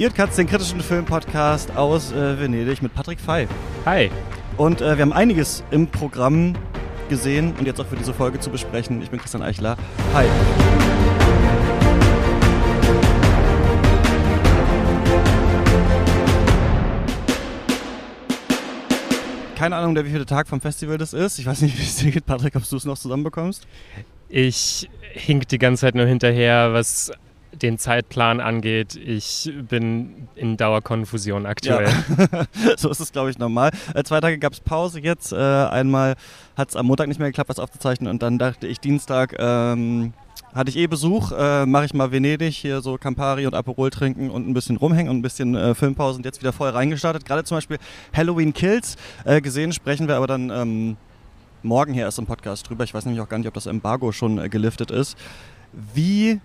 Ihr Katz, den kritischen Filmpodcast aus äh, Venedig mit Patrick Fey. Hi. Und äh, wir haben einiges im Programm gesehen und jetzt auch für diese Folge zu besprechen. Ich bin Christian Eichler. Hi. Keine Ahnung, der wievielte Tag vom Festival das ist. Ich weiß nicht, wie es dir geht, Patrick, ob du es noch zusammenbekommst. Ich hink die ganze Zeit nur hinterher, was den Zeitplan angeht. Ich bin in Dauerkonfusion aktuell. Ja. so ist es, glaube ich, normal. Äh, zwei Tage gab es Pause jetzt. Äh, einmal hat es am Montag nicht mehr geklappt, was aufzuzeichnen. Und dann dachte ich, Dienstag ähm, hatte ich eh Besuch. Äh, Mache ich mal Venedig, hier so Campari und Aperol trinken und ein bisschen rumhängen und ein bisschen äh, Filmpause und jetzt wieder voll reingestartet. Gerade zum Beispiel Halloween Kills äh, gesehen, sprechen wir aber dann... Ähm, morgen hier erst im Podcast drüber. Ich weiß nämlich auch gar nicht, ob das Embargo schon äh, geliftet ist. Wie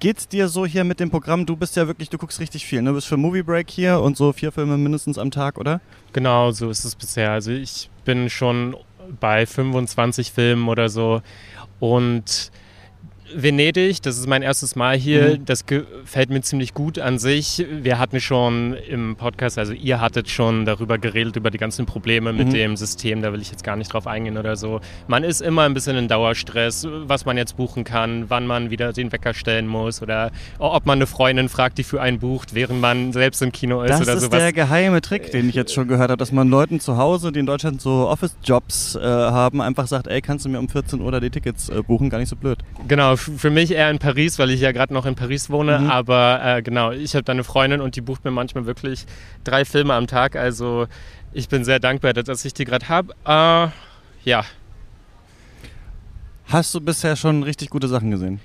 geht's dir so hier mit dem Programm? Du bist ja wirklich, du guckst richtig viel. Ne? Du bist für Movie Break hier und so vier Filme mindestens am Tag, oder? Genau, so ist es bisher. Also ich bin schon bei 25 Filmen oder so und Venedig, das ist mein erstes Mal hier. Mhm. Das gefällt mir ziemlich gut an sich. Wir hatten schon im Podcast, also ihr hattet schon darüber geredet, über die ganzen Probleme mit mhm. dem System. Da will ich jetzt gar nicht drauf eingehen oder so. Man ist immer ein bisschen in Dauerstress, was man jetzt buchen kann, wann man wieder den Wecker stellen muss oder ob man eine Freundin fragt, die für einen bucht, während man selbst im Kino ist das oder sowas. Das ist der geheime Trick, den ich jetzt schon gehört habe, dass man Leuten zu Hause, die in Deutschland so Office-Jobs äh, haben, einfach sagt, ey, kannst du mir um 14 Uhr die Tickets äh, buchen? Gar nicht so blöd. Genau, für mich eher in Paris, weil ich ja gerade noch in Paris wohne. Mhm. Aber äh, genau, ich habe da eine Freundin und die bucht mir manchmal wirklich drei Filme am Tag. Also ich bin sehr dankbar, dass ich die gerade habe. Äh, ja. Hast du bisher schon richtig gute Sachen gesehen?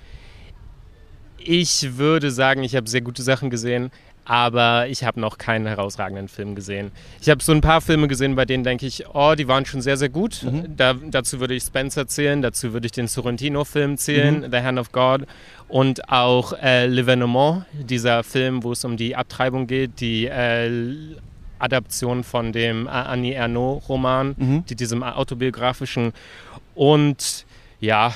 Ich würde sagen, ich habe sehr gute Sachen gesehen aber ich habe noch keinen herausragenden Film gesehen. Ich habe so ein paar Filme gesehen, bei denen denke ich, oh, die waren schon sehr, sehr gut. Mhm. Da, dazu würde ich Spencer zählen, dazu würde ich den Sorrentino-Film zählen, mhm. The Hand of God und auch äh, L'Evenement, dieser Film, wo es um die Abtreibung geht, die äh, Adaption von dem Annie Ernaux-Roman, mhm. die, diesem autobiografischen. Und ja,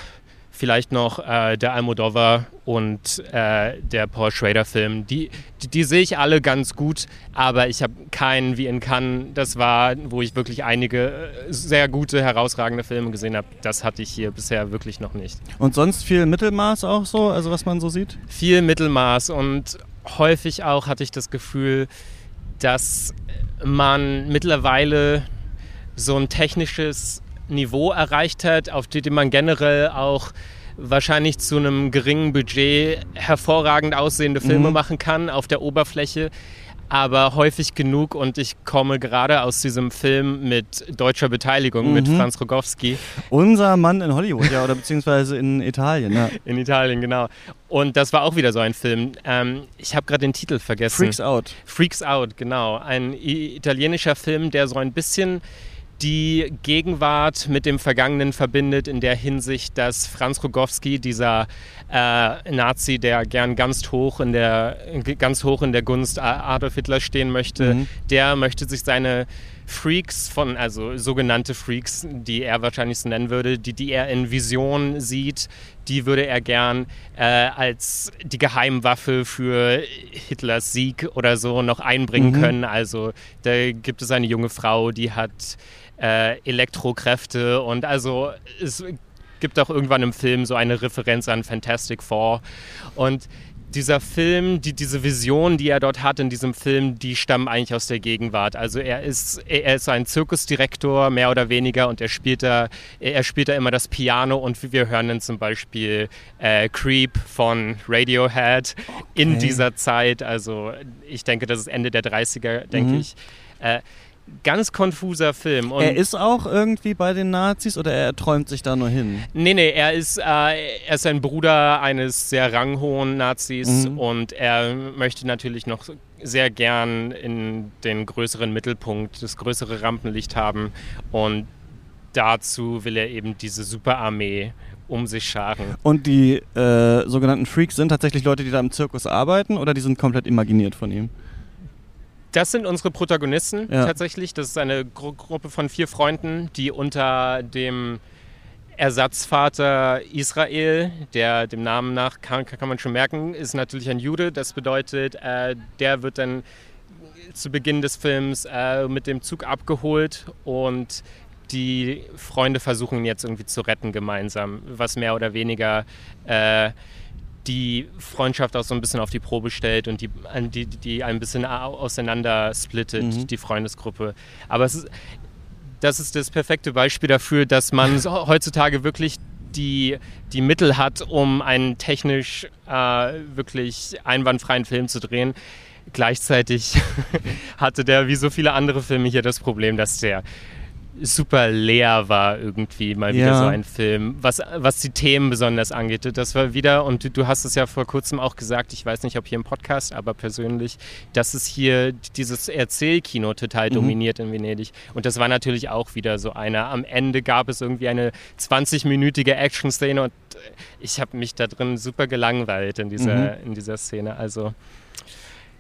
vielleicht noch äh, der Almodovar und äh, der Paul Schrader-Film. Die, die, die, sehe ich alle ganz gut, aber ich habe keinen wie in Cannes. Das war, wo ich wirklich einige äh, sehr gute, herausragende Filme gesehen habe. Das hatte ich hier bisher wirklich noch nicht. Und sonst viel Mittelmaß auch so, also was man so sieht? Viel Mittelmaß und häufig auch hatte ich das Gefühl, dass man mittlerweile so ein technisches Niveau erreicht hat, auf dem man generell auch wahrscheinlich zu einem geringen Budget hervorragend aussehende Filme mhm. machen kann auf der Oberfläche aber häufig genug und ich komme gerade aus diesem Film mit deutscher Beteiligung, mhm. mit Franz Rogowski. Unser Mann in Hollywood, ja, oder beziehungsweise in Italien, ja. In Italien, genau. Und das war auch wieder so ein Film. Ähm, ich habe gerade den Titel vergessen. Freaks Out. Freaks Out, genau. Ein italienischer Film, der so ein bisschen die Gegenwart mit dem Vergangenen verbindet, in der Hinsicht, dass Franz Rogowski, dieser äh, Nazi, der gern ganz hoch in der, ganz hoch in der Gunst Adolf Hitler stehen möchte, mhm. der möchte sich seine Freaks von, also sogenannte Freaks, die er wahrscheinlich so nennen würde, die, die er in Vision sieht, die würde er gern äh, als die Geheimwaffe für Hitlers Sieg oder so noch einbringen mhm. können. Also da gibt es eine junge Frau, die hat äh, Elektrokräfte und also es gibt auch irgendwann im Film so eine Referenz an Fantastic Four und dieser Film, die, diese Vision, die er dort hat in diesem Film, die stammen eigentlich aus der Gegenwart. Also er ist, er ist ein Zirkusdirektor, mehr oder weniger, und er spielt da, er spielt da immer das Piano und wir hören dann zum Beispiel äh, Creep von Radiohead okay. in dieser Zeit. Also ich denke, das ist Ende der 30er, denke mhm. ich. Äh, ganz konfuser Film. Und er ist auch irgendwie bei den Nazis oder er träumt sich da nur hin? Nee, nee, er ist, äh, er ist ein Bruder eines sehr ranghohen Nazis mhm. und er möchte natürlich noch sehr gern in den größeren Mittelpunkt, das größere Rampenlicht haben und dazu will er eben diese Superarmee um sich scharen. Und die äh, sogenannten Freaks sind tatsächlich Leute, die da im Zirkus arbeiten oder die sind komplett imaginiert von ihm? Das sind unsere Protagonisten ja. tatsächlich. Das ist eine Gru Gruppe von vier Freunden, die unter dem Ersatzvater Israel, der dem Namen nach, kann, kann man schon merken, ist natürlich ein Jude. Das bedeutet, äh, der wird dann zu Beginn des Films äh, mit dem Zug abgeholt und die Freunde versuchen ihn jetzt irgendwie zu retten gemeinsam, was mehr oder weniger äh, die Freundschaft auch so ein bisschen auf die Probe stellt und die, die, die ein bisschen auseinander splittet, mhm. die Freundesgruppe. Aber es ist, das ist das perfekte Beispiel dafür, dass man heutzutage wirklich die, die Mittel hat, um einen technisch äh, wirklich einwandfreien Film zu drehen. Gleichzeitig hatte der, wie so viele andere Filme hier, das Problem, dass der super leer war irgendwie mal wieder ja. so ein Film, was, was die Themen besonders angeht. Das war wieder, und du, du, hast es ja vor kurzem auch gesagt, ich weiß nicht, ob hier im Podcast, aber persönlich, dass es hier dieses Erzählkino total mhm. dominiert in Venedig. Und das war natürlich auch wieder so einer. Am Ende gab es irgendwie eine 20-minütige Action-Szene und ich habe mich da drin super gelangweilt in dieser, mhm. in dieser Szene. Also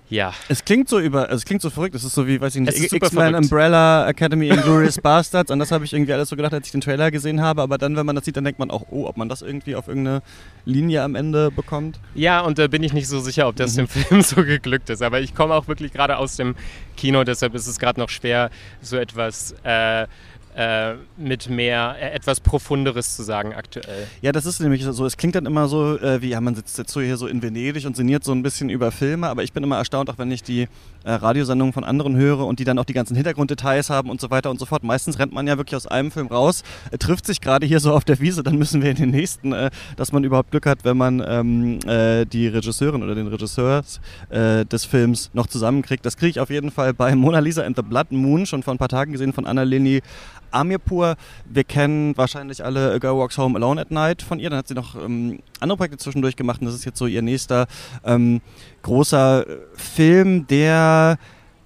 ja. Es klingt so über, es klingt so verrückt. Es ist so wie, weiß ich nicht, X-Men Umbrella Academy Glorious Bastards. An das habe ich irgendwie alles so gedacht, als ich den Trailer gesehen habe. Aber dann, wenn man das sieht, dann denkt man auch, oh, ob man das irgendwie auf irgendeine Linie am Ende bekommt. Ja, und da bin ich nicht so sicher, ob das mhm. dem Film so geglückt ist. Aber ich komme auch wirklich gerade aus dem Kino, deshalb ist es gerade noch schwer, so etwas äh, äh, mit mehr, äh, etwas Profunderes zu sagen aktuell. Ja, das ist nämlich so, es klingt dann immer so, äh, wie, ja, man sitzt jetzt so hier so in Venedig und sinniert so ein bisschen über Filme, aber ich bin immer erstaunt, auch wenn ich die äh, Radiosendungen von anderen höre und die dann auch die ganzen Hintergrunddetails haben und so weiter und so fort. Meistens rennt man ja wirklich aus einem Film raus, äh, trifft sich gerade hier so auf der Wiese, dann müssen wir in den nächsten, äh, dass man überhaupt Glück hat, wenn man ähm, die Regisseurin oder den Regisseur des Films noch zusammenkriegt. Das kriege ich auf jeden Fall bei Mona Lisa and the Blood Moon schon vor ein paar Tagen gesehen von Annaleni Amirpur. Wir kennen wahrscheinlich alle A Girl Walks Home Alone at Night von ihr. Dann hat sie noch ähm, andere Projekte zwischendurch gemacht und das ist jetzt so ihr nächster ähm, großer Film, der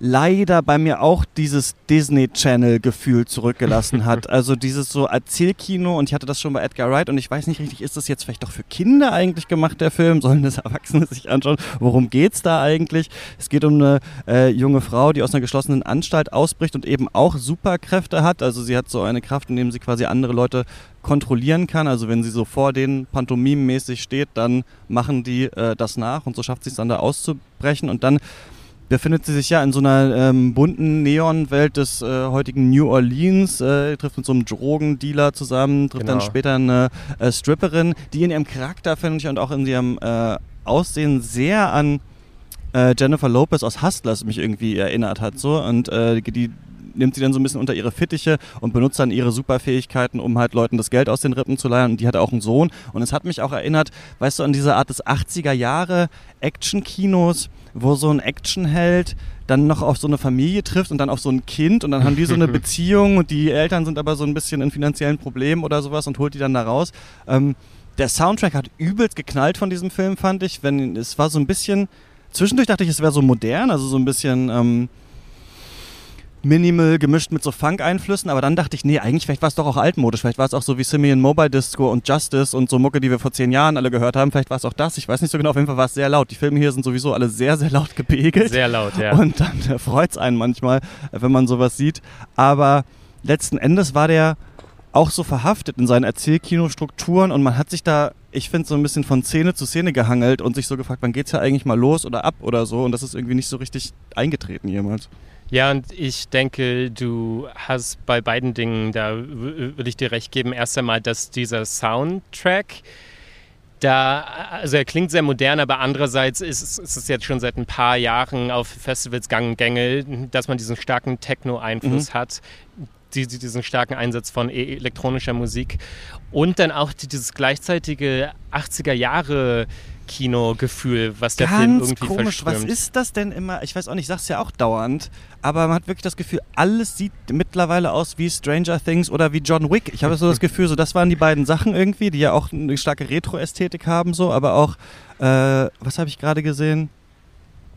leider bei mir auch dieses Disney Channel Gefühl zurückgelassen hat. Also dieses so Erzählkino und ich hatte das schon bei Edgar Wright und ich weiß nicht richtig, ist das jetzt vielleicht doch für Kinder eigentlich gemacht, der Film? Sollen das Erwachsene sich anschauen? Worum geht's da eigentlich? Es geht um eine äh, junge Frau, die aus einer geschlossenen Anstalt ausbricht und eben auch Superkräfte hat. Also sie hat so eine Kraft, indem sie quasi andere Leute kontrollieren kann. Also wenn sie so vor denen pantomimenmäßig steht, dann machen die äh, das nach und so schafft sie es dann da auszubrechen und dann befindet sie sich ja in so einer ähm, bunten Neonwelt des äh, heutigen New Orleans, äh, trifft mit so einem Drogendealer zusammen, trifft genau. dann später eine äh, Stripperin, die in ihrem Charakter, finde ich, und auch in ihrem äh, Aussehen sehr an äh, Jennifer Lopez aus Hustlers mich irgendwie erinnert hat. So. Und äh, die nimmt sie dann so ein bisschen unter ihre Fittiche und benutzt dann ihre Superfähigkeiten, um halt Leuten das Geld aus den Rippen zu leihen. Und die hat auch einen Sohn. Und es hat mich auch erinnert, weißt du, an diese Art des 80er Jahre Action-Kinos, wo so ein Actionheld dann noch auf so eine Familie trifft und dann auf so ein Kind und dann haben die so eine Beziehung und die Eltern sind aber so ein bisschen in finanziellen Problemen oder sowas und holt die dann da raus. Ähm, der Soundtrack hat übelst geknallt von diesem Film, fand ich. Wenn, es war so ein bisschen, zwischendurch dachte ich, es wäre so modern, also so ein bisschen ähm, Minimal gemischt mit so Funk-Einflüssen, aber dann dachte ich, nee, eigentlich vielleicht war es doch auch altmodisch, vielleicht war es auch so wie Simeon Mobile Disco und Justice und so Mucke, die wir vor zehn Jahren alle gehört haben, vielleicht war es auch das, ich weiß nicht so genau, auf jeden Fall war es sehr laut. Die Filme hier sind sowieso alle sehr, sehr laut gepegelt. Sehr laut, ja. Und dann äh, freut es einen manchmal, wenn man sowas sieht, aber letzten Endes war der auch so verhaftet in seinen Erzählkinostrukturen und man hat sich da, ich finde, so ein bisschen von Szene zu Szene gehangelt und sich so gefragt, wann geht's ja eigentlich mal los oder ab oder so und das ist irgendwie nicht so richtig eingetreten jemals. Ja, und ich denke, du hast bei beiden Dingen, da würde ich dir recht geben, erst einmal, dass dieser Soundtrack, da, also er klingt sehr modern, aber andererseits ist, ist es jetzt schon seit ein paar Jahren auf Festivals gang und gänge, dass man diesen starken Techno-Einfluss mhm. hat, die, diesen starken Einsatz von e-, elektronischer Musik und dann auch dieses gleichzeitige 80er Jahre Kinogefühl, was der Ganz Film irgendwie komisch. verströmt. Was ist das denn immer? Ich weiß auch nicht, ich sag's ja auch dauernd, aber man hat wirklich das Gefühl, alles sieht mittlerweile aus wie Stranger Things oder wie John Wick. Ich habe so das Gefühl, so das waren die beiden Sachen irgendwie, die ja auch eine starke Retro-Ästhetik haben, so, aber auch, äh, was habe ich gerade gesehen?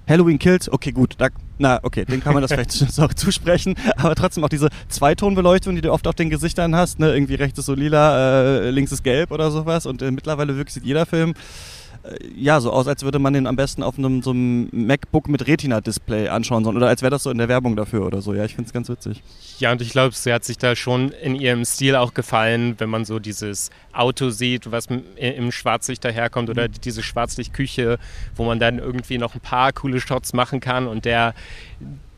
Halloween Kills, okay, gut, da, na, okay, den kann man das vielleicht auch zusprechen, aber trotzdem auch diese Zweitonbeleuchtung, die du oft auf den Gesichtern hast, ne, irgendwie rechts ist so lila, äh, links ist gelb oder sowas und äh, mittlerweile wirklich sieht jeder Film ja, so aus, als würde man den am besten auf einem so einem MacBook mit Retina-Display anschauen sollen. Oder als wäre das so in der Werbung dafür oder so. Ja, ich finde es ganz witzig. Ja, und ich glaube, sie hat sich da schon in ihrem Stil auch gefallen, wenn man so dieses Auto sieht, was im Schwarzlicht daherkommt oder mhm. diese Schwarzlichtküche, wo man dann irgendwie noch ein paar coole Shots machen kann und der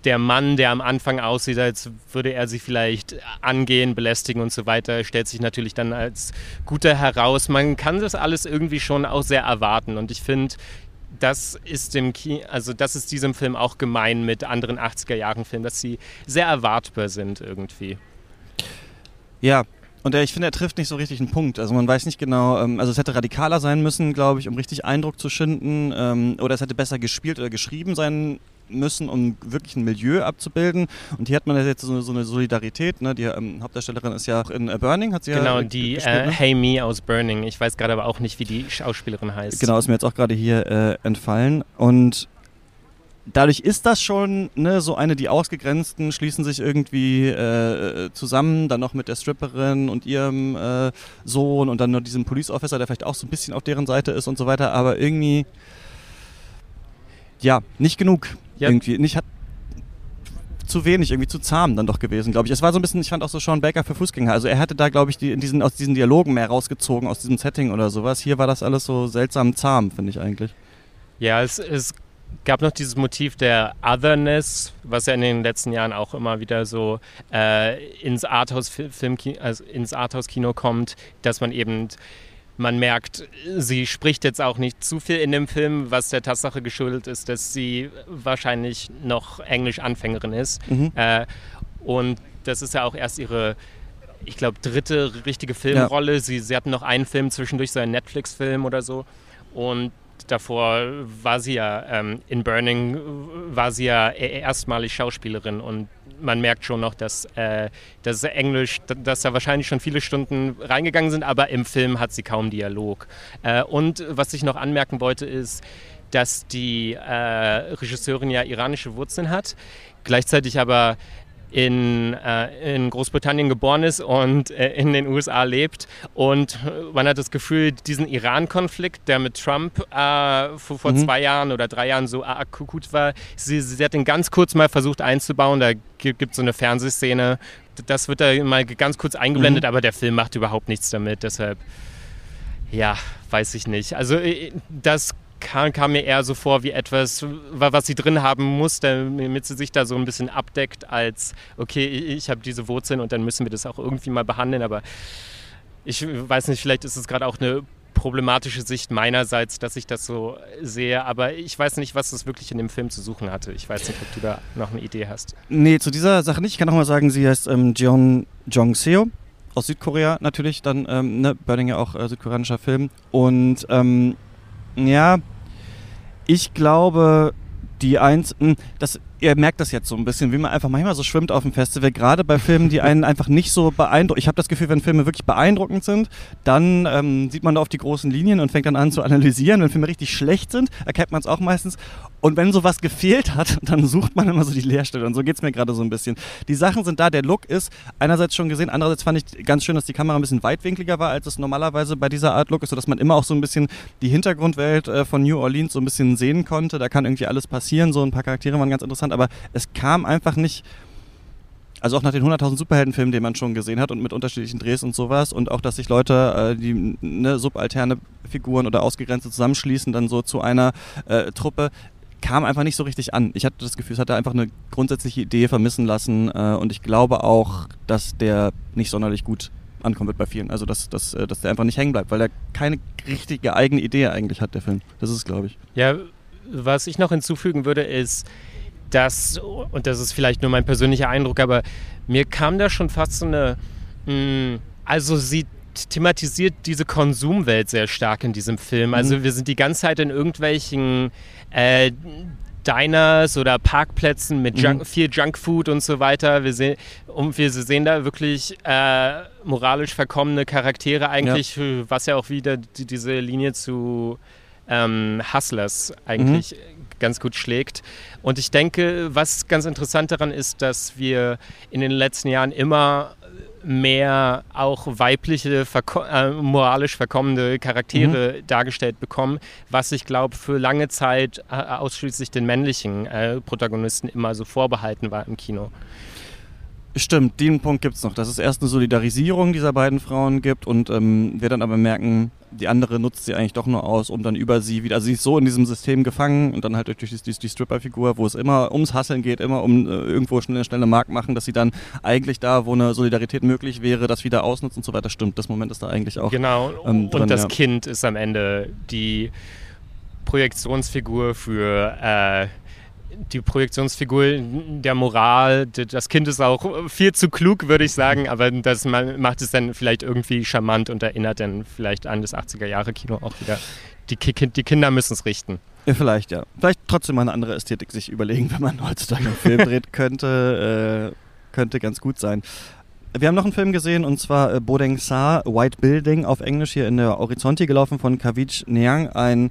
der Mann, der am Anfang aussieht, als würde er sie vielleicht angehen, belästigen und so weiter, stellt sich natürlich dann als guter heraus. Man kann das alles irgendwie schon auch sehr erwarten und ich finde, das ist dem Ki also das ist diesem Film auch gemein mit anderen 80er Jahren Filmen, dass sie sehr erwartbar sind irgendwie. Ja, und ich finde, er trifft nicht so richtig einen Punkt. Also man weiß nicht genau, ähm, also es hätte radikaler sein müssen, glaube ich, um richtig Eindruck zu schinden. Ähm, oder es hätte besser gespielt oder geschrieben sein müssen, um wirklich ein Milieu abzubilden. Und hier hat man jetzt so, so eine Solidarität. Ne? Die ähm, Hauptdarstellerin ist ja auch in uh, Burning, hat sie genau, ja die gespielt, äh, ne? Hey Me aus Burning. Ich weiß gerade aber auch nicht, wie die Schauspielerin heißt. Genau, ist mir jetzt auch gerade hier äh, entfallen. Und dadurch ist das schon ne, so eine, die Ausgegrenzten schließen sich irgendwie äh, zusammen, dann noch mit der Stripperin und ihrem äh, Sohn und dann nur diesem Police Officer, der vielleicht auch so ein bisschen auf deren Seite ist und so weiter, aber irgendwie ja, nicht genug. Ja. Irgendwie. Nicht hat zu wenig, irgendwie zu zahm dann doch gewesen, glaube ich. Es war so ein bisschen, ich fand auch so Sean Baker für Fußgänger. Also er hätte da, glaube ich, die, in diesen, aus diesen Dialogen mehr rausgezogen, aus diesem Setting oder sowas. Hier war das alles so seltsam zahm, finde ich eigentlich. Ja, es, es gab noch dieses Motiv der Otherness, was ja in den letzten Jahren auch immer wieder so äh, ins Arthouse-Film, also ins Arthouse-Kino kommt, dass man eben man merkt, sie spricht jetzt auch nicht zu viel in dem Film, was der Tatsache geschuldet ist, dass sie wahrscheinlich noch Englisch-Anfängerin ist. Mhm. Äh, und das ist ja auch erst ihre, ich glaube, dritte richtige Filmrolle. Ja. Sie, sie hatten noch einen Film zwischendurch, so einen Netflix-Film oder so. Und davor war sie ja ähm, in Burning, war sie ja e-, erstmalig Schauspielerin und man merkt schon noch, dass, äh, dass Englisch, dass da wahrscheinlich schon viele Stunden reingegangen sind, aber im Film hat sie kaum Dialog. Äh, und was ich noch anmerken wollte, ist, dass die äh, Regisseurin ja iranische Wurzeln hat, gleichzeitig aber in, äh, in Großbritannien geboren ist und äh, in den USA lebt. Und man hat das Gefühl, diesen Iran-Konflikt, der mit Trump äh, vor, vor mhm. zwei Jahren oder drei Jahren so akut war, sie, sie hat den ganz kurz mal versucht einzubauen. Da gibt es so eine Fernsehszene. Das wird da mal ganz kurz eingeblendet, mhm. aber der Film macht überhaupt nichts damit. Deshalb, ja, weiß ich nicht. Also äh, das kam, kam, mir eher so vor wie etwas, was sie drin haben muss, damit sie sich da so ein bisschen abdeckt, als okay, ich habe diese Wurzeln und dann müssen wir das auch irgendwie mal behandeln. Aber ich weiß nicht, vielleicht ist es gerade auch eine problematische Sicht meinerseits, dass ich das so sehe, aber ich weiß nicht, was es wirklich in dem Film zu suchen hatte. Ich weiß nicht, ob du da noch eine Idee hast. Nee, zu dieser Sache nicht. Ich kann auch mal sagen, sie heißt ähm, Jeon Jong-seo aus Südkorea natürlich, dann ähm, ne, Burning ja auch äh, südkoreanischer Film und ähm, ja, ich glaube, die eins, hm, das, ihr merkt das jetzt so ein bisschen, wie man einfach manchmal so schwimmt auf dem Festival, gerade bei Filmen, die einen einfach nicht so beeindrucken. Ich habe das Gefühl, wenn Filme wirklich beeindruckend sind, dann ähm, sieht man da auf die großen Linien und fängt dann an zu analysieren. Wenn Filme richtig schlecht sind, erkennt man es auch meistens. Und wenn sowas gefehlt hat, dann sucht man immer so die Leerstelle. Und so geht es mir gerade so ein bisschen. Die Sachen sind da, der Look ist einerseits schon gesehen, andererseits fand ich ganz schön, dass die Kamera ein bisschen weitwinkliger war, als es normalerweise bei dieser Art Look ist, sodass man immer auch so ein bisschen die Hintergrundwelt äh, von New Orleans so ein bisschen sehen konnte. Da kann irgendwie alles passieren. So ein paar Charaktere waren ganz interessant, aber es kam einfach nicht also auch nach den 100.000 Superheldenfilmen, die man schon gesehen hat und mit unterschiedlichen Drehs und sowas und auch, dass sich Leute, äh, die ne, subalterne Figuren oder Ausgegrenzte zusammenschließen, dann so zu einer äh, Truppe, kam einfach nicht so richtig an. Ich hatte das Gefühl, es hat da einfach eine grundsätzliche Idee vermissen lassen äh, und ich glaube auch, dass der nicht sonderlich gut ankommen wird bei vielen. Also dass, dass, äh, dass der einfach nicht hängen bleibt, weil er keine richtige eigene Idee eigentlich hat, der Film. Das ist es, glaube ich. Ja, was ich noch hinzufügen würde, ist, dass, und das ist vielleicht nur mein persönlicher Eindruck, aber mir kam da schon fast so eine, mh, hm, also sie thematisiert diese Konsumwelt sehr stark in diesem Film. Also mhm. wir sind die ganze Zeit in irgendwelchen äh, Diners oder Parkplätzen mit Junk, mhm. viel Junkfood und so weiter. Wir sehen, und wir sehen da wirklich äh, moralisch verkommene Charaktere eigentlich, ja. was ja auch wieder die, diese Linie zu ähm, Hustlers eigentlich mhm. ganz gut schlägt. Und ich denke, was ganz interessant daran ist, dass wir in den letzten Jahren immer mehr auch weibliche, verko äh, moralisch verkommene Charaktere mhm. dargestellt bekommen, was ich glaube für lange Zeit äh, ausschließlich den männlichen äh, Protagonisten immer so vorbehalten war im Kino. Stimmt, den Punkt gibt es noch, dass es erst eine Solidarisierung dieser beiden Frauen gibt und ähm, wir dann aber merken, die andere nutzt sie eigentlich doch nur aus, um dann über sie wieder, also sie ist so in diesem System gefangen und dann halt durch die, die, die Stripper-Figur, wo es immer ums Hasseln geht, immer um äh, irgendwo schnell, schnell eine Mark machen, dass sie dann eigentlich da, wo eine Solidarität möglich wäre, das wieder ausnutzt und so weiter. Stimmt, das Moment ist da eigentlich auch. Genau, ähm, drin, und das ja. Kind ist am Ende die Projektionsfigur für äh, die Projektionsfigur der Moral. Das Kind ist auch viel zu klug, würde ich sagen, aber das macht es dann vielleicht irgendwie charmant und erinnert dann vielleicht an das 80er-Jahre-Kino auch wieder. Die, die Kinder müssen es richten. Ja, vielleicht, ja. Vielleicht trotzdem mal eine andere Ästhetik sich überlegen, wenn man heutzutage einen Film dreht, könnte, äh, könnte ganz gut sein. Wir haben noch einen Film gesehen und zwar äh, Bodeng Sa, White Building auf Englisch hier in der Horizonti gelaufen von Kavich Niang, ein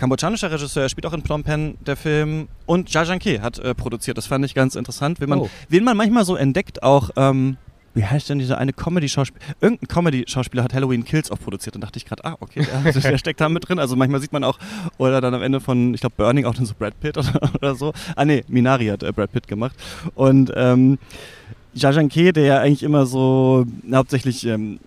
kambodschanischer Regisseur, spielt auch in Phnom Penh, der Film. Und Jajanke hat äh, produziert. Das fand ich ganz interessant, wen man, oh. wen man manchmal so entdeckt, auch. Ähm, wie heißt denn dieser eine Comedy-Schauspieler? Irgendein Comedy-Schauspieler hat Halloween Kills auch produziert. Und dachte ich gerade, ah, okay, der, der, steckt da mit drin. Also manchmal sieht man auch, oder dann am Ende von, ich glaube, Burning auch dann so Brad Pitt oder, oder so. Ah, nee, Minari hat äh, Brad Pitt gemacht. Und ähm, Jajanke, der ja eigentlich immer so hauptsächlich ähm,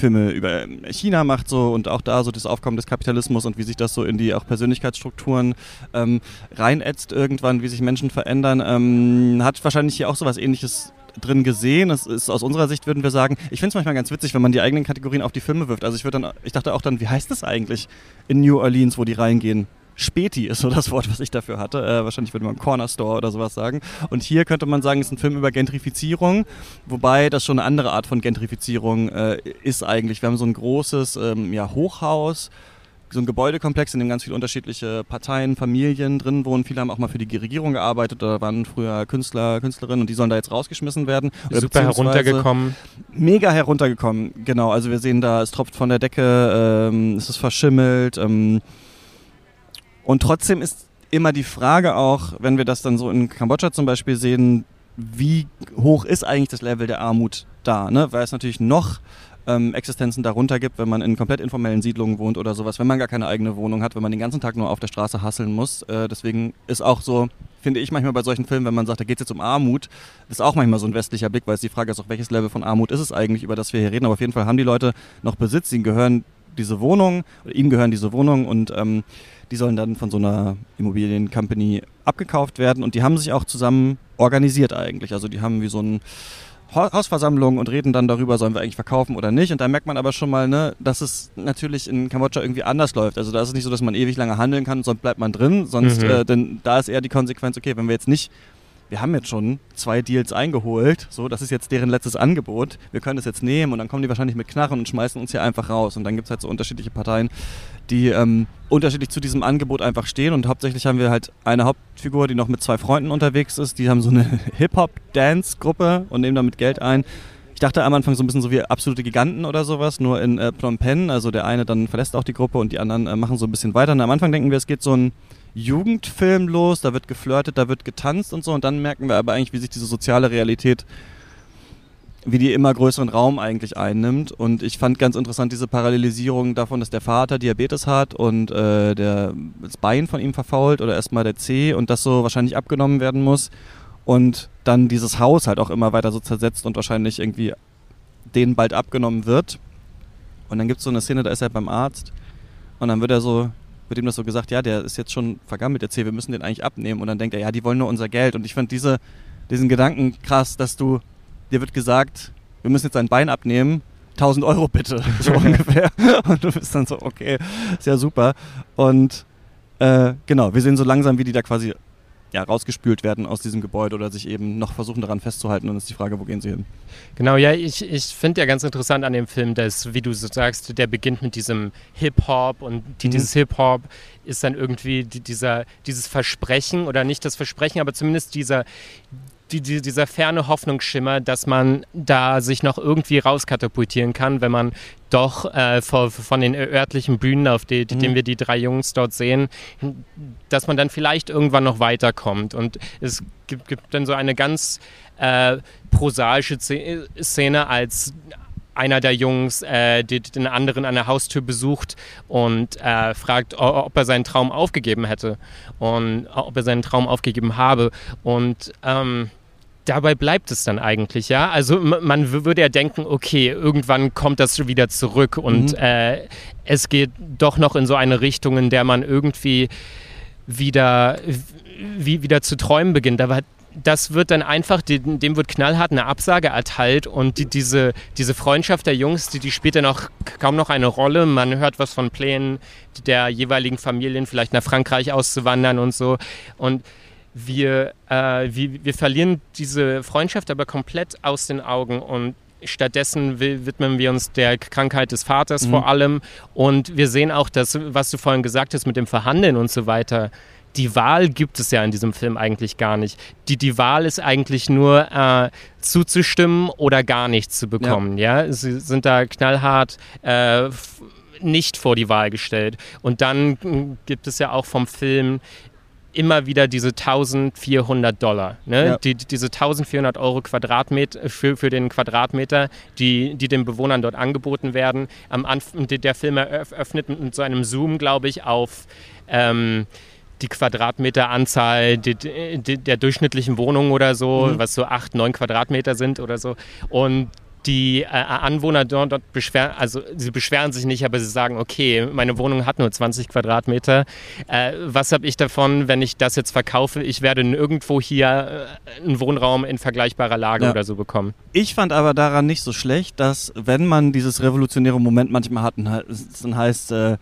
Filme über China macht so und auch da so das Aufkommen des Kapitalismus und wie sich das so in die auch Persönlichkeitsstrukturen ähm, reinätzt irgendwann, wie sich Menschen verändern, ähm, hat wahrscheinlich hier auch so was ähnliches drin gesehen. Es ist aus unserer Sicht, würden wir sagen, ich finde es manchmal ganz witzig, wenn man die eigenen Kategorien auf die Filme wirft. Also ich würde dann, ich dachte auch dann, wie heißt das eigentlich in New Orleans, wo die reingehen? Späti ist so das Wort, was ich dafür hatte. Äh, wahrscheinlich würde man Corner Store oder sowas sagen. Und hier könnte man sagen, es ist ein Film über Gentrifizierung, wobei das schon eine andere Art von Gentrifizierung äh, ist eigentlich. Wir haben so ein großes ähm, ja, Hochhaus, so ein Gebäudekomplex, in dem ganz viele unterschiedliche Parteien, Familien drin wohnen. Viele haben auch mal für die Regierung gearbeitet oder waren früher Künstler, Künstlerinnen und die sollen da jetzt rausgeschmissen werden. Super heruntergekommen. Mega heruntergekommen, genau. Also wir sehen da, es tropft von der Decke, ähm, es ist verschimmelt. Ähm, und trotzdem ist immer die Frage auch, wenn wir das dann so in Kambodscha zum Beispiel sehen, wie hoch ist eigentlich das Level der Armut da? Ne? Weil es natürlich noch ähm, Existenzen darunter gibt, wenn man in komplett informellen Siedlungen wohnt oder sowas, wenn man gar keine eigene Wohnung hat, wenn man den ganzen Tag nur auf der Straße hasseln muss. Äh, deswegen ist auch so, finde ich manchmal bei solchen Filmen, wenn man sagt, da geht es jetzt um Armut, ist auch manchmal so ein westlicher Blick, weil es die Frage ist auch, welches Level von Armut ist es eigentlich, über das wir hier reden. Aber auf jeden Fall haben die Leute noch Besitz, ihnen gehören diese Wohnung, oder ihnen gehören diese Wohnung und ähm, die sollen dann von so einer Immobiliencompany abgekauft werden und die haben sich auch zusammen organisiert eigentlich. Also die haben wie so ein Hausversammlung und reden dann darüber, sollen wir eigentlich verkaufen oder nicht. Und da merkt man aber schon mal, ne, dass es natürlich in Kambodscha irgendwie anders läuft. Also da ist es nicht so, dass man ewig lange handeln kann, sonst bleibt man drin. Sonst, mhm. äh, denn da ist eher die Konsequenz, okay, wenn wir jetzt nicht wir haben jetzt schon zwei Deals eingeholt, so, das ist jetzt deren letztes Angebot, wir können das jetzt nehmen und dann kommen die wahrscheinlich mit Knarren und schmeißen uns hier einfach raus. Und dann gibt es halt so unterschiedliche Parteien, die ähm, unterschiedlich zu diesem Angebot einfach stehen und hauptsächlich haben wir halt eine Hauptfigur, die noch mit zwei Freunden unterwegs ist, die haben so eine Hip-Hop-Dance-Gruppe und nehmen damit Geld ein. Ich dachte am Anfang so ein bisschen so wie absolute Giganten oder sowas, nur in äh, Phnom Penh, also der eine dann verlässt auch die Gruppe und die anderen äh, machen so ein bisschen weiter. Und am Anfang denken wir, es geht so ein Jugendfilm los, da wird geflirtet, da wird getanzt und so. Und dann merken wir aber eigentlich, wie sich diese soziale Realität, wie die immer größeren Raum eigentlich einnimmt. Und ich fand ganz interessant diese Parallelisierung davon, dass der Vater Diabetes hat und äh, der, das Bein von ihm verfault oder erstmal der Zeh und das so wahrscheinlich abgenommen werden muss. Und dann dieses Haus halt auch immer weiter so zersetzt und wahrscheinlich irgendwie denen bald abgenommen wird. Und dann gibt es so eine Szene, da ist er beim Arzt und dann wird er so wird ihm das so gesagt, ja, der ist jetzt schon vergammelt, der C, wir müssen den eigentlich abnehmen. Und dann denkt er, ja, die wollen nur unser Geld. Und ich fand diese, diesen Gedanken krass, dass du, dir wird gesagt, wir müssen jetzt sein Bein abnehmen, 1000 Euro bitte, so ungefähr. Und du bist dann so, okay, ist ja super. Und äh, genau, wir sehen so langsam, wie die da quasi ja, rausgespült werden aus diesem Gebäude oder sich eben noch versuchen daran festzuhalten. Und dann ist die Frage, wo gehen sie hin? Genau, ja, ich, ich finde ja ganz interessant an dem Film, dass, wie du so sagst, der beginnt mit diesem Hip-Hop und die, mhm. dieses Hip-Hop ist dann irgendwie die, dieser, dieses Versprechen oder nicht das Versprechen, aber zumindest dieser die, die, dieser ferne Hoffnungsschimmer, dass man da sich noch irgendwie rauskatapultieren kann, wenn man doch äh, von, von, den örtlichen Bühnen, auf die, die, mhm. denen wir die drei Jungs dort sehen, dass man dann vielleicht irgendwann noch weiterkommt. Und es gibt, gibt dann so eine ganz äh, prosaische Szene, als einer der Jungs äh, den anderen an der Haustür besucht und äh, fragt, ob er seinen Traum aufgegeben hätte und ob er seinen Traum aufgegeben habe. Und ähm, dabei bleibt es dann eigentlich, ja. Also man würde ja denken, okay, irgendwann kommt das wieder zurück und mhm. äh, es geht doch noch in so eine Richtung, in der man irgendwie wieder, wie, wieder zu träumen beginnt. Aber das wird dann einfach, dem wird knallhart eine Absage erteilt und die, diese, diese Freundschaft der Jungs, die, die spielt dann auch kaum noch eine Rolle. Man hört was von Plänen der jeweiligen Familien, vielleicht nach Frankreich auszuwandern und so. Und wir, äh, wir, wir verlieren diese Freundschaft aber komplett aus den Augen und Stattdessen widmen wir uns der Krankheit des Vaters mhm. vor allem. Und wir sehen auch, dass, was du vorhin gesagt hast mit dem Verhandeln und so weiter, die Wahl gibt es ja in diesem Film eigentlich gar nicht. Die, die Wahl ist eigentlich nur äh, zuzustimmen oder gar nichts zu bekommen. Ja. ja? Sie sind da knallhart äh, nicht vor die Wahl gestellt. Und dann hm, gibt es ja auch vom Film immer wieder diese 1400 Dollar. Ne? Ja. Die, diese 1400 Euro Quadratmeter für, für den Quadratmeter, die, die den Bewohnern dort angeboten werden. Am Anfang, der Film eröffnet mit so einem Zoom, glaube ich, auf ähm, die Quadratmeteranzahl die, die, der durchschnittlichen Wohnung oder so, mhm. was so acht, neun Quadratmeter sind oder so. Und die äh, Anwohner dort, dort beschweren, also sie beschweren sich nicht, aber sie sagen, okay, meine Wohnung hat nur 20 Quadratmeter. Äh, was habe ich davon, wenn ich das jetzt verkaufe? Ich werde nirgendwo hier äh, einen Wohnraum in vergleichbarer Lage ja. oder so bekommen. Ich fand aber daran nicht so schlecht, dass wenn man dieses revolutionäre Moment manchmal hat, dann heißt, äh,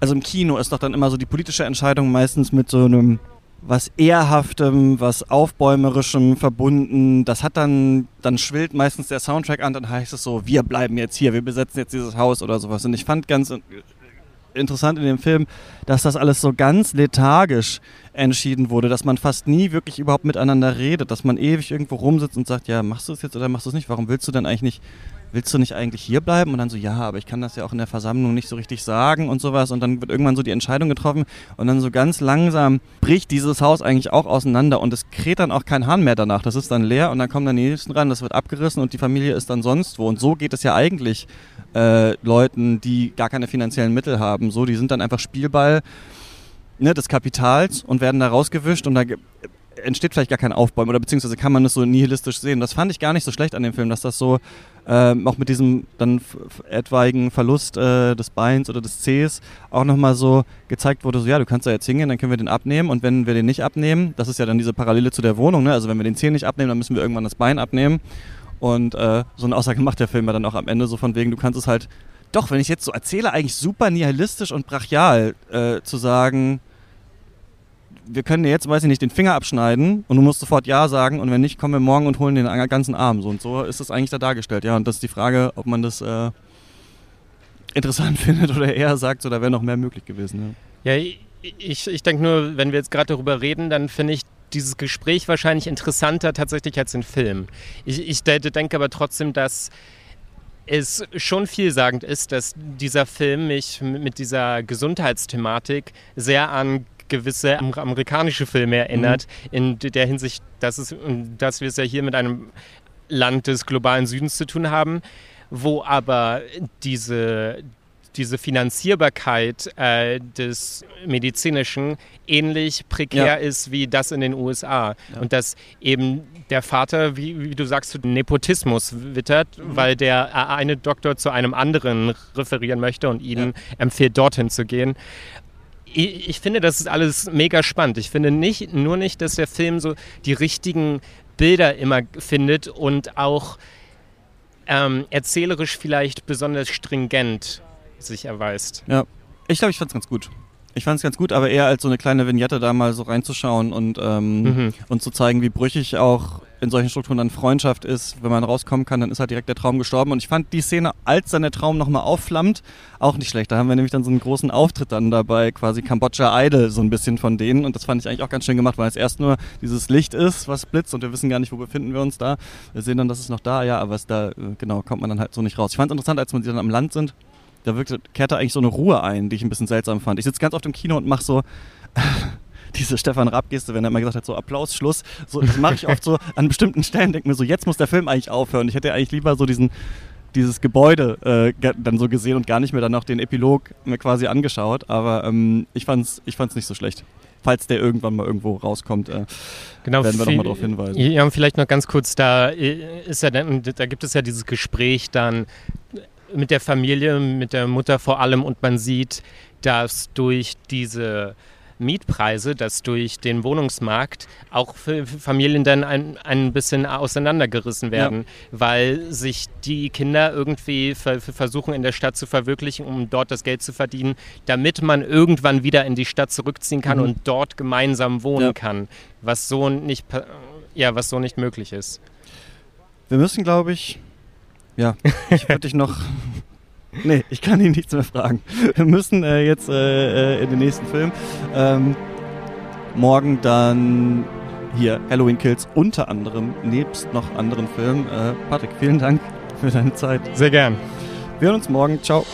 also im Kino ist doch dann immer so die politische Entscheidung meistens mit so einem was Ehrhaftem, was Aufbäumerischem verbunden. Das hat dann, dann schwillt meistens der Soundtrack an, dann heißt es so, wir bleiben jetzt hier, wir besetzen jetzt dieses Haus oder sowas. Und ich fand ganz interessant in dem Film, dass das alles so ganz lethargisch entschieden wurde, dass man fast nie wirklich überhaupt miteinander redet, dass man ewig irgendwo rumsitzt und sagt, ja, machst du es jetzt oder machst du es nicht? Warum willst du denn eigentlich nicht willst du nicht eigentlich hier bleiben? Und dann so, ja, aber ich kann das ja auch in der Versammlung nicht so richtig sagen und sowas. Und dann wird irgendwann so die Entscheidung getroffen und dann so ganz langsam bricht dieses Haus eigentlich auch auseinander und es kräht dann auch kein Hahn mehr danach. Das ist dann leer und dann kommen dann die nächsten ran, das wird abgerissen und die Familie ist dann sonst wo. Und so geht es ja eigentlich äh, Leuten, die gar keine finanziellen Mittel haben. So, die sind dann einfach Spielball ne, des Kapitals und werden da rausgewischt und da entsteht vielleicht gar kein Aufbäumen oder beziehungsweise kann man das so nihilistisch sehen. Das fand ich gar nicht so schlecht an dem Film, dass das so ähm, auch mit diesem dann etwaigen Verlust äh, des Beins oder des Cs auch nochmal so gezeigt wurde, so ja, du kannst da jetzt hingehen, dann können wir den abnehmen und wenn wir den nicht abnehmen, das ist ja dann diese Parallele zu der Wohnung, ne? also wenn wir den Zeh nicht abnehmen, dann müssen wir irgendwann das Bein abnehmen und äh, so eine Aussage macht der Film ja dann auch am Ende so von wegen, du kannst es halt doch, wenn ich jetzt so erzähle, eigentlich super nihilistisch und brachial äh, zu sagen, wir können dir jetzt, weiß ich nicht, den Finger abschneiden und du musst sofort Ja sagen und wenn nicht, kommen wir morgen und holen den ganzen Arm. So und so ist das eigentlich da dargestellt. Ja, und das ist die Frage, ob man das äh, interessant findet oder eher sagt, so da wäre noch mehr möglich gewesen. Ja, ja ich, ich denke nur, wenn wir jetzt gerade darüber reden, dann finde ich dieses Gespräch wahrscheinlich interessanter tatsächlich als den Film. Ich, ich denke aber trotzdem, dass es schon vielsagend ist, dass dieser Film mich mit dieser Gesundheitsthematik sehr an gewisse amerikanische Filme erinnert, mhm. in der Hinsicht, dass, es, dass wir es ja hier mit einem Land des globalen Südens zu tun haben, wo aber diese, diese Finanzierbarkeit äh, des Medizinischen ähnlich prekär ja. ist wie das in den USA. Ja. Und dass eben der Vater, wie, wie du sagst, Nepotismus wittert, mhm. weil der eine Doktor zu einem anderen referieren möchte und ihnen ja. empfiehlt, dorthin zu gehen ich, ich finde, das ist alles mega spannend. Ich finde nicht, nur nicht, dass der Film so die richtigen Bilder immer findet und auch ähm, erzählerisch vielleicht besonders stringent sich erweist. Ja, ich glaube, ich fand es ganz gut. Ich fand es ganz gut, aber eher als so eine kleine Vignette da mal so reinzuschauen und, ähm, mhm. und zu zeigen, wie brüchig auch in solchen Strukturen dann Freundschaft ist. Wenn man rauskommen kann, dann ist halt direkt der Traum gestorben. Und ich fand die Szene, als dann der Traum nochmal aufflammt, auch nicht schlecht. Da haben wir nämlich dann so einen großen Auftritt dann dabei, quasi Kambodscha Idol, so ein bisschen von denen. Und das fand ich eigentlich auch ganz schön gemacht, weil es erst nur dieses Licht ist, was blitzt und wir wissen gar nicht, wo befinden wir uns da. Wir sehen dann, dass es noch da, ja, aber es da, äh, genau, kommt man dann halt so nicht raus. Ich fand es interessant, als man sie dann am Land sind, da wirkte, kehrte eigentlich so eine Ruhe ein, die ich ein bisschen seltsam fand. Ich sitze ganz oft im Kino und mache so diese Stefan Rapp-Geste, wenn er immer gesagt hat, so Applaus, Schluss. So, das mache ich oft so an bestimmten Stellen, denke mir so, jetzt muss der Film eigentlich aufhören. Ich hätte eigentlich lieber so diesen, dieses Gebäude äh, dann so gesehen und gar nicht mehr dann noch den Epilog mir quasi angeschaut. Aber ähm, ich fand's, ich fand's nicht so schlecht. Falls der irgendwann mal irgendwo rauskommt, äh, genau, werden wir nochmal darauf hinweisen. Ja, und vielleicht noch ganz kurz, da äh, ist ja dann, da gibt es ja dieses Gespräch dann mit der Familie, mit der Mutter vor allem und man sieht, dass durch diese Mietpreise, dass durch den Wohnungsmarkt auch Familien dann ein, ein bisschen auseinandergerissen werden, ja. weil sich die Kinder irgendwie versuchen in der Stadt zu verwirklichen, um dort das Geld zu verdienen, damit man irgendwann wieder in die Stadt zurückziehen kann mhm. und dort gemeinsam wohnen ja. kann, was so nicht, ja, was so nicht möglich ist. Wir müssen, glaube ich, ja, ich würde dich noch Nee, ich kann ihn nichts mehr fragen. Wir müssen äh, jetzt äh, äh, in den nächsten Film. Ähm, morgen dann hier Halloween Kills unter anderem, nebst noch anderen Filmen. Äh, Patrick, vielen Dank für deine Zeit. Sehr gern. Wir hören uns morgen. Ciao.